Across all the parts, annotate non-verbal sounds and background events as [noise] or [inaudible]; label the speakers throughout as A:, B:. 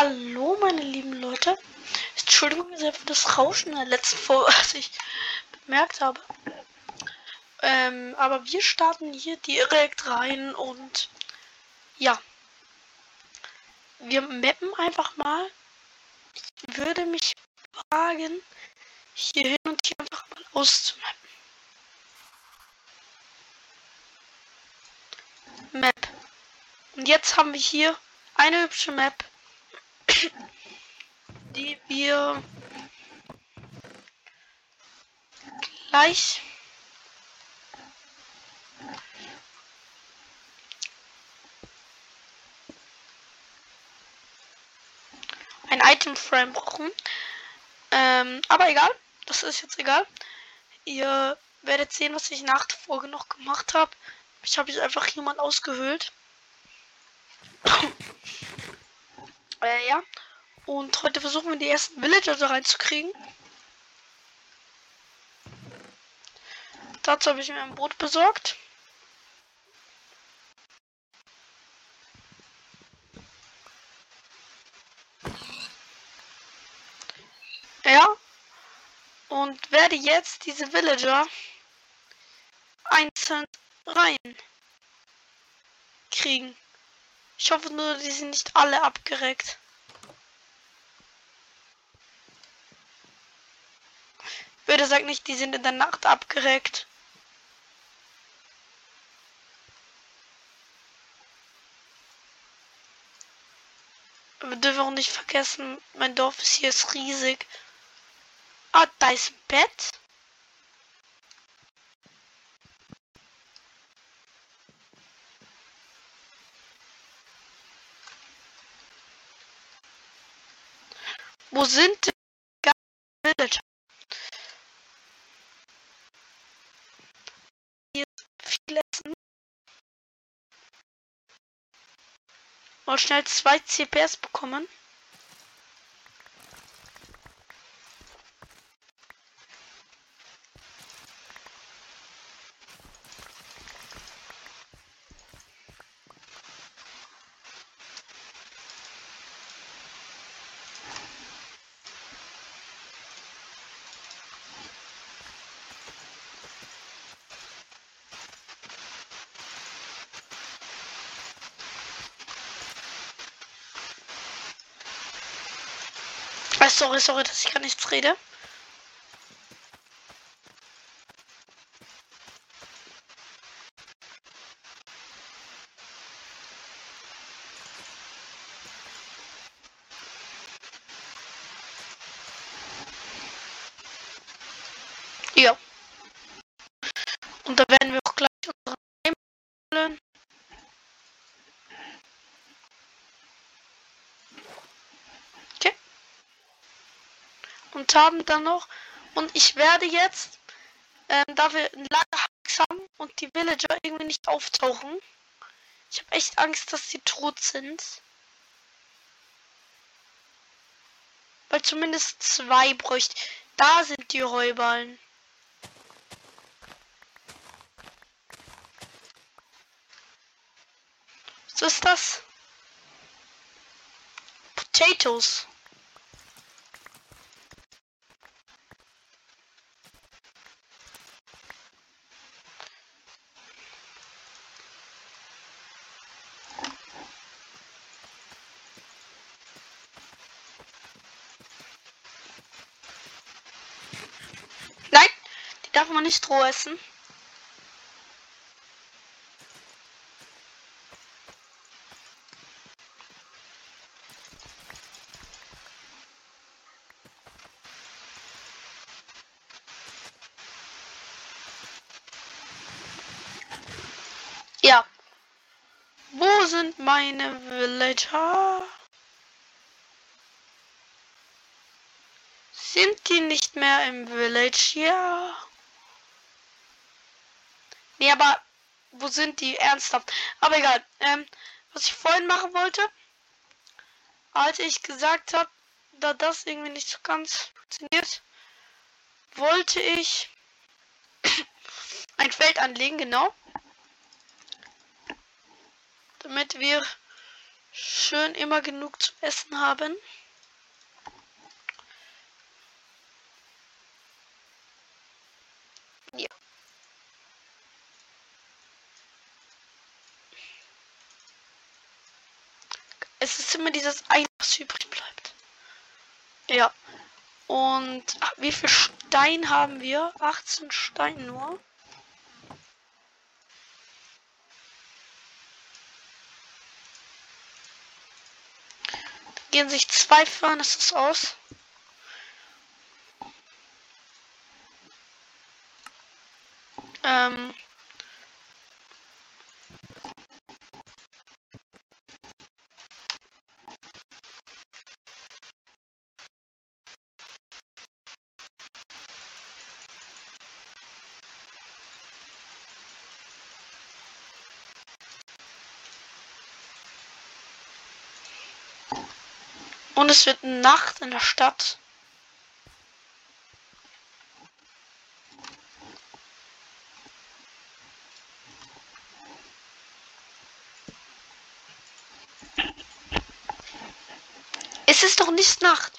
A: Hallo meine lieben Leute. Entschuldigung sehr für das Rauschen der letzten Folge, [laughs] was ich bemerkt habe. Ähm, aber wir starten hier direkt rein und ja. Wir mappen einfach mal. Ich würde mich fragen, hier hin und hier einfach mal auszumappen. Map. Und jetzt haben wir hier eine hübsche Map die wir gleich ein Item Frame brauchen. Ähm, aber egal, das ist jetzt egal. Ihr werdet sehen, was ich nach der Folge noch gemacht habe. Ich habe jetzt einfach jemand ausgehöhlt. [laughs] äh, ja. Und heute versuchen wir die ersten Villager da reinzukriegen. Dazu habe ich mir ein Boot besorgt. Ja. Und werde jetzt diese Villager einzeln rein kriegen. Ich hoffe nur, die sind nicht alle abgereckt. Würde sagt nicht, die sind in der Nacht abgereckt. Wir dürfen auch nicht vergessen, mein Dorf ist hier ist riesig. Ah, da ist ein Bett. Wo sind die Villager? Mal schnell zwei CPS bekommen. Sorry, sorry, dass ich gar nichts rede. Ja. Und da werden wir auch gleich unsere Heimholen. Okay. Und haben dann noch. Und ich werde jetzt, ähm, da wir Lagerhax haben und die Villager irgendwie nicht auftauchen. Ich habe echt Angst, dass sie tot sind. Weil zumindest zwei bräuchte. Da sind die Heuballen. Was ist das? Potatoes. Nein, die darf man nicht roh essen. Ja. Wo sind meine Villager? Sind die nicht mehr im Village? Ja. Nee, aber wo sind die? Ernsthaft. Aber egal. Ähm, was ich vorhin machen wollte, als ich gesagt habe, da das irgendwie nicht so ganz funktioniert, wollte ich [clears throat] ein Feld anlegen, genau. Damit wir schön immer genug zu essen haben. Immer dieses eine, was übrig bleibt. Ja. Und wie viel Stein haben wir? 18 Stein nur. gehen sich zwei Furnaces aus. Ähm Und es wird Nacht in der Stadt. Es ist doch nicht Nacht.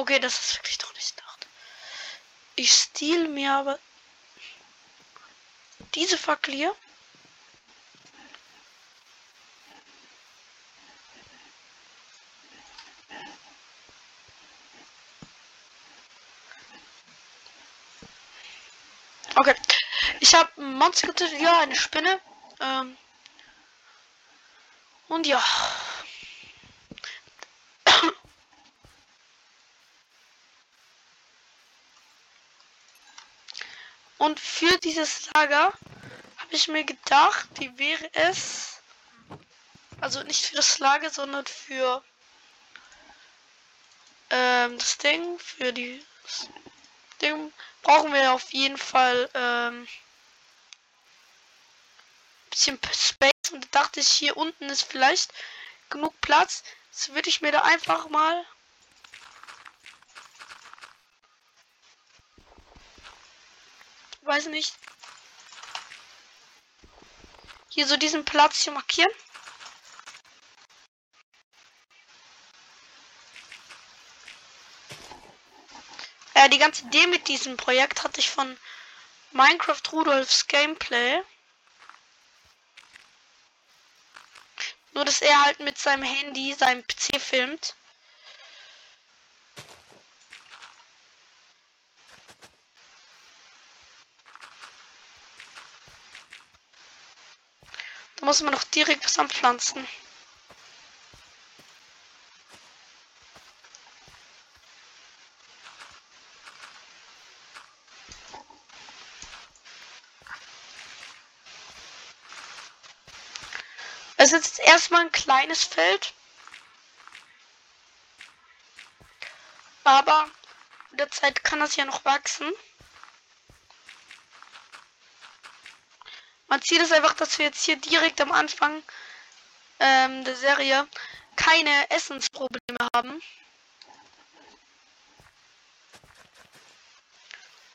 A: Okay, das ist wirklich doch nicht Nacht. Ich steal mir aber diese Fackel hier. Okay. Ich habe ein Monster getötet, ja, eine Spinne. Ähm und ja. Und für dieses Lager habe ich mir gedacht, wie wäre es, also nicht für das Lager, sondern für ähm, das Ding, für die Ding brauchen wir auf jeden Fall ähm, bisschen Space und da dachte ich, hier unten ist vielleicht genug Platz. So würde ich mir da einfach mal weiß nicht. Hier so diesen Platz hier markieren. Äh, die ganze Idee mit diesem Projekt hatte ich von Minecraft Rudolfs Gameplay. Nur, dass er halt mit seinem Handy seinem PC filmt. Da muss man noch direkt was anpflanzen. Es ist jetzt erstmal ein kleines Feld. Aber mit der Zeit kann das ja noch wachsen. Mein Ziel ist einfach, dass wir jetzt hier direkt am Anfang ähm, der Serie keine Essensprobleme haben.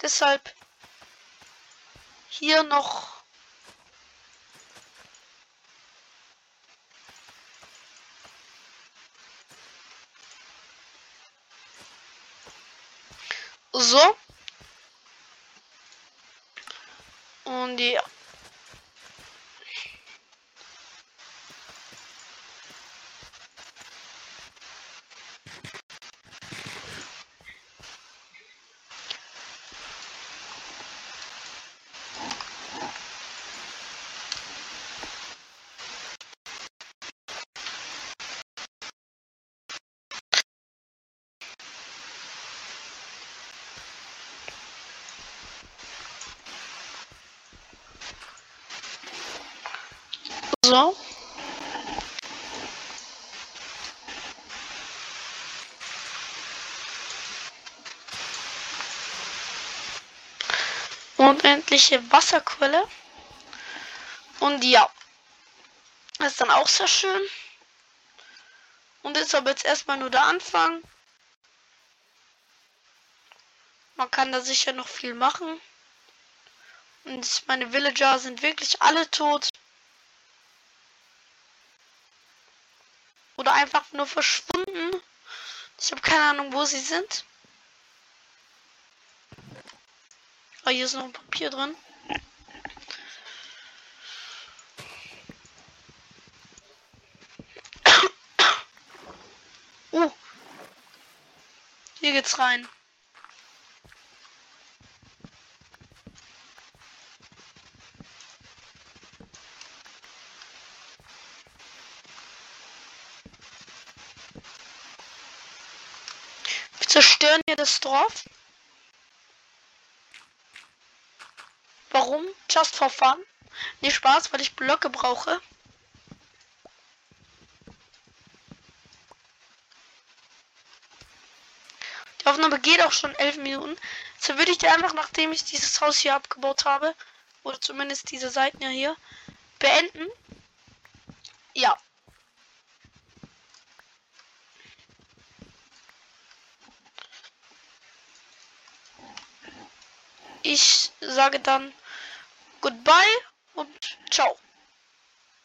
A: Deshalb hier noch so und ja So. Unendliche Wasserquelle. Und ja. Das ist dann auch sehr schön. Und ist aber jetzt erstmal nur der Anfang. Man kann da sicher noch viel machen. Und meine Villager sind wirklich alle tot. Oder einfach nur verschwunden. Ich habe keine Ahnung, wo sie sind. Ah, hier ist noch ein Papier drin. Oh. [coughs] Hier geht's rein. Wir zerstören hier das Dorf. Warum? Just for fun. Nicht Spaß, weil ich Blöcke brauche. Die Aufnahme geht auch schon elf Minuten. So würde ich dir einfach, nachdem ich dieses Haus hier abgebaut habe, oder zumindest diese Seiten ja hier, beenden. Ja. Ich sage dann Goodbye und ciao.